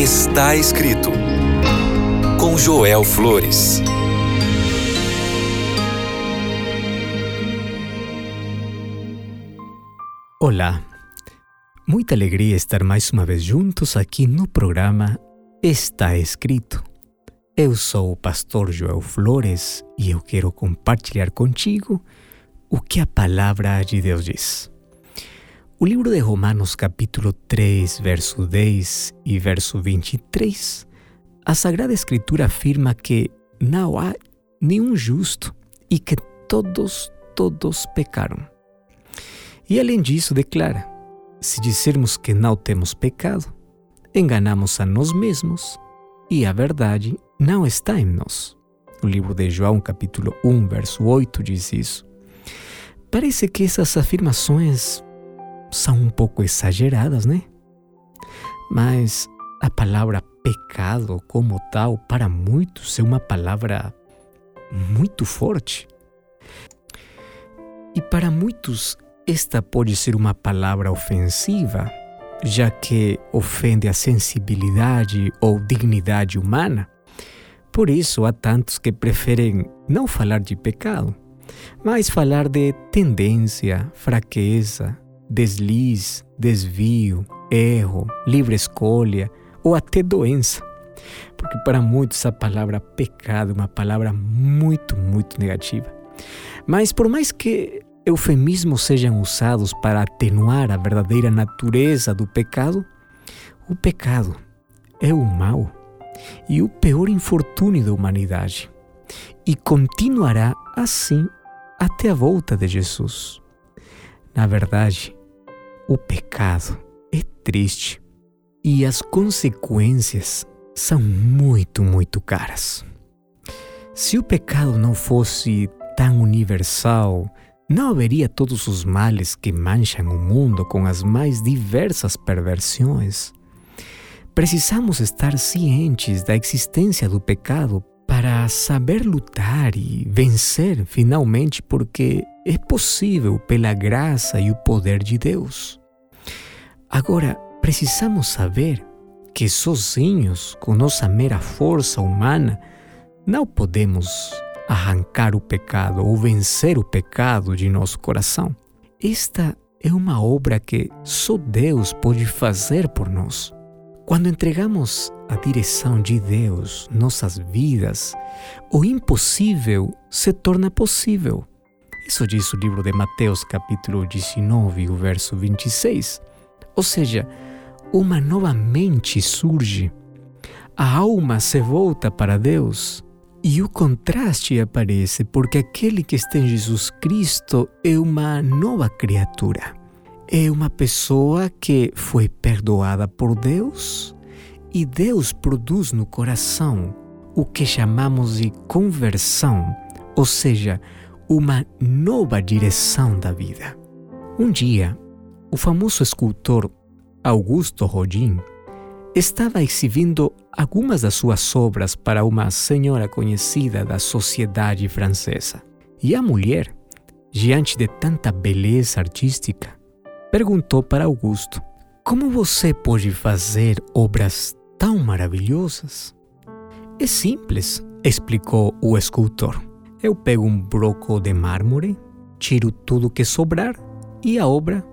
Está escrito com Joel Flores. Olá, muita alegria estar mais uma vez juntos aqui no programa Está Escrito. Eu sou o pastor Joel Flores e eu quero compartilhar contigo o que a palavra de Deus diz. O livro de Romanos, capítulo 3, verso 10 e verso 23, a Sagrada Escritura afirma que não há nenhum justo e que todos, todos pecaram. E além disso, declara: se dissermos que não temos pecado, enganamos a nós mesmos e a verdade não está em nós. O livro de João, capítulo 1, verso 8, diz isso. Parece que essas afirmações são um pouco exageradas, né? Mas a palavra pecado, como tal, para muitos é uma palavra muito forte. E para muitos, esta pode ser uma palavra ofensiva, já que ofende a sensibilidade ou dignidade humana. Por isso, há tantos que preferem não falar de pecado, mas falar de tendência, fraqueza, deslize, desvio, erro, livre escolha ou até doença. Porque para muitos a palavra pecado é uma palavra muito, muito negativa. Mas por mais que eufemismos sejam usados para atenuar a verdadeira natureza do pecado, o pecado é o mal e o pior infortúnio da humanidade e continuará assim até a volta de Jesus. Na verdade, o pecado é triste e as consequências são muito, muito caras. Se o pecado não fosse tão universal, não haveria todos os males que mancham o mundo com as mais diversas perversões. Precisamos estar cientes da existência do pecado para saber lutar e vencer finalmente, porque é possível pela graça e o poder de Deus. Agora, precisamos saber que sozinhos, com nossa mera força humana, não podemos arrancar o pecado ou vencer o pecado de nosso coração. Esta é uma obra que só Deus pode fazer por nós. Quando entregamos a direção de Deus nossas vidas, o impossível se torna possível. Isso diz o livro de Mateus, capítulo 19, o verso 26. Ou seja, uma nova mente surge, a alma se volta para Deus e o contraste aparece porque aquele que está em Jesus Cristo é uma nova criatura. É uma pessoa que foi perdoada por Deus e Deus produz no coração o que chamamos de conversão, ou seja, uma nova direção da vida. Um dia, o famoso escultor Augusto Rodin estava exibindo algumas das suas obras para uma senhora conhecida da sociedade francesa. E a mulher, diante de tanta beleza artística, perguntou para Augusto: Como você pode fazer obras tão maravilhosas? É simples, explicou o escultor. Eu pego um bloco de mármore, tiro tudo que sobrar e a obra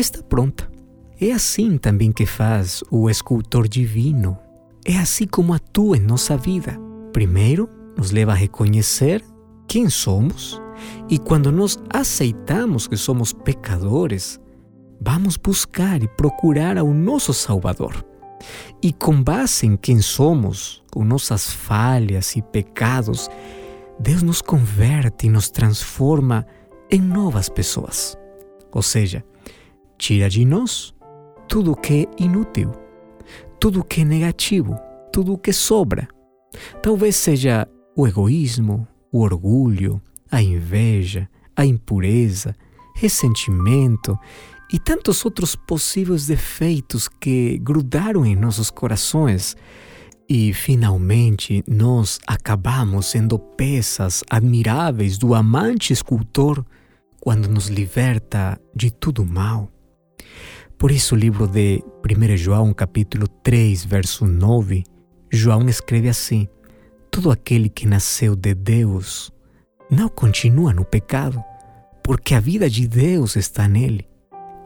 está pronta. É assim também que faz o escultor divino. É assim como atua em nossa vida. Primeiro, nos leva a reconhecer quem somos e quando nós aceitamos que somos pecadores, vamos buscar e procurar ao nosso Salvador. E com base em quem somos, com nossas falhas e pecados, Deus nos converte e nos transforma em novas pessoas. Ou seja, tira de nós tudo o que é inútil, tudo o que é negativo, tudo o que sobra. Talvez seja o egoísmo, o orgulho, a inveja, a impureza, ressentimento e tantos outros possíveis defeitos que grudaram em nossos corações. E finalmente nós acabamos sendo peças admiráveis do amante escultor quando nos liberta de tudo mal Por isso, o livro de 1 João, capítulo 3, verso 9, João escreve assim: Todo aquele que nasceu de Deus não continua no pecado, porque a vida de Deus está nele.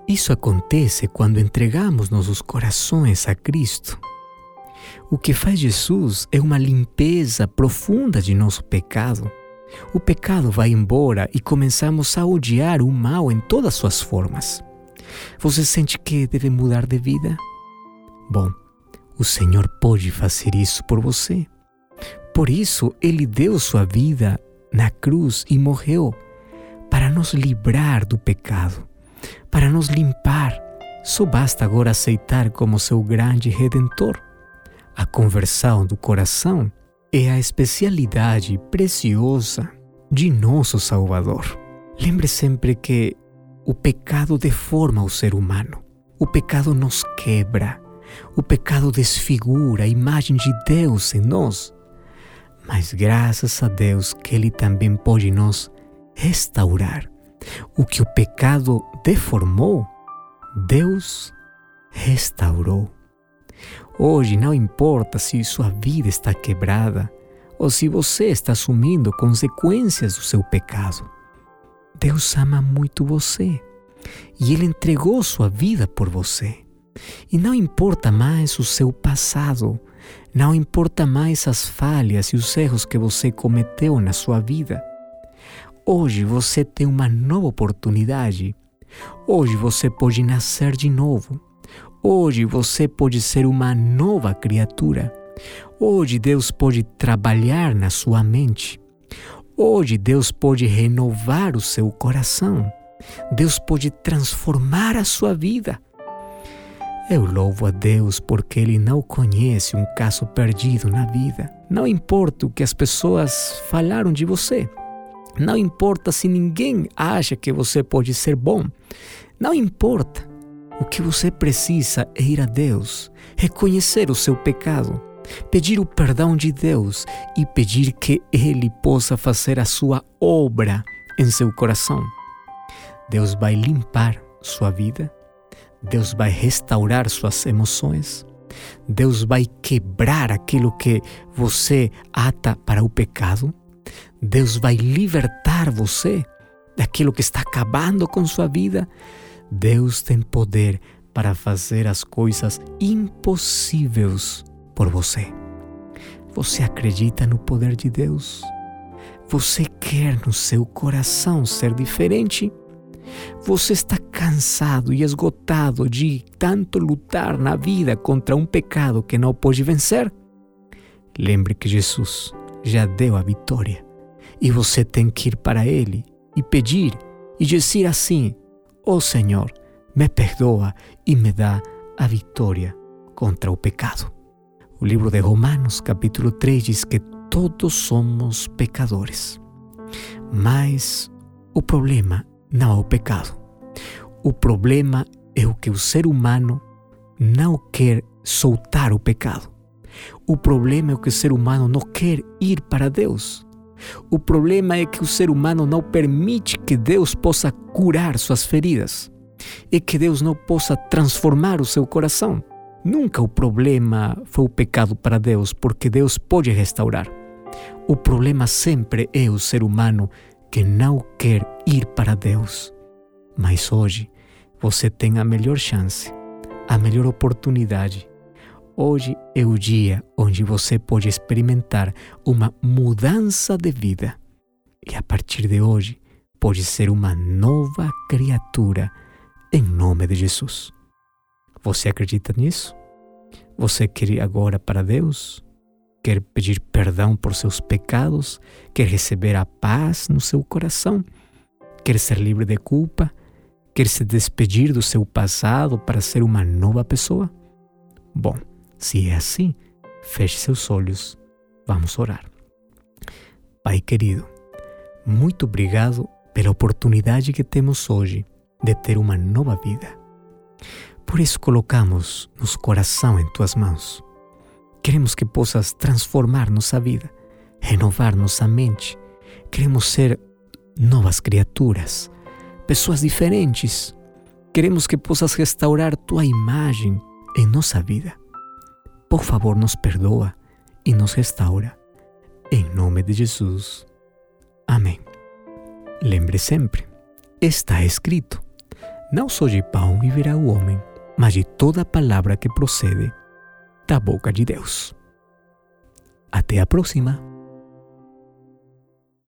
Isso acontece quando entregamos nossos corações a Cristo. O que faz Jesus é uma limpeza profunda de nosso pecado. O pecado vai embora e começamos a odiar o mal em todas suas formas. Você sente que deve mudar de vida? Bom, o Senhor pode fazer isso por você. Por isso, Ele deu sua vida na cruz e morreu para nos livrar do pecado, para nos limpar. Só basta agora aceitar como seu grande redentor. A conversão do coração é a especialidade preciosa de nosso Salvador. Lembre sempre que o pecado deforma o ser humano. O pecado nos quebra. O pecado desfigura a imagem de Deus em nós. Mas graças a Deus que Ele também pode nos restaurar. O que o pecado deformou, Deus restaurou. Hoje não importa se sua vida está quebrada ou se você está assumindo consequências do seu pecado. Deus ama muito você e Ele entregou sua vida por você. E não importa mais o seu passado, não importa mais as falhas e os erros que você cometeu na sua vida. Hoje você tem uma nova oportunidade. Hoje você pode nascer de novo. Hoje você pode ser uma nova criatura. Hoje Deus pode trabalhar na sua mente. Hoje Deus pode renovar o seu coração. Deus pode transformar a sua vida. Eu louvo a Deus porque Ele não conhece um caso perdido na vida. Não importa o que as pessoas falaram de você. Não importa se ninguém acha que você pode ser bom. Não importa. O que você precisa é ir a Deus, reconhecer o seu pecado pedir o perdão de Deus e pedir que Ele possa fazer a sua obra em seu coração. Deus vai limpar sua vida, Deus vai restaurar suas emoções, Deus vai quebrar aquilo que você ata para o pecado, Deus vai libertar você daquilo que está acabando com sua vida. Deus tem poder para fazer as coisas impossíveis por você. Você acredita no poder de Deus? Você quer no seu coração ser diferente? Você está cansado e esgotado de tanto lutar na vida contra um pecado que não pode vencer? Lembre que Jesus já deu a vitória e você tem que ir para Ele e pedir e dizer assim: Ó oh Senhor, me perdoa e me dá a vitória contra o pecado. O livro de Romanos, capítulo 3, diz que todos somos pecadores. Mas o problema não é o pecado. O problema é o que o ser humano não quer soltar o pecado. O problema é que o ser humano não quer ir para Deus. O problema é que o ser humano não permite que Deus possa curar suas feridas e que Deus não possa transformar o seu coração. Nunca o problema foi o pecado para Deus, porque Deus pode restaurar. O problema sempre é o ser humano que não quer ir para Deus. Mas hoje você tem a melhor chance, a melhor oportunidade. Hoje é o dia onde você pode experimentar uma mudança de vida. E a partir de hoje, pode ser uma nova criatura em nome de Jesus. Você acredita nisso? Você quer ir agora para Deus? Quer pedir perdão por seus pecados? Quer receber a paz no seu coração? Quer ser livre de culpa? Quer se despedir do seu passado para ser uma nova pessoa? Bom, se é assim, feche seus olhos. Vamos orar. Pai querido, muito obrigado pela oportunidade que temos hoje de ter uma nova vida. Por isso colocamos nosso coração em tuas mãos. Queremos que possas transformar nossa vida, renovar nossa mente. Queremos ser novas criaturas, pessoas diferentes. queremos que possas restaurar tua imagem em nossa vida. Por favor, nos perdoa e nos restaura. Em nome de Jesus. Amém. Lembre sempre, está escrito: não só de pão viverá o homem, mas de toda palavra que procede da boca de Deus. Até a próxima!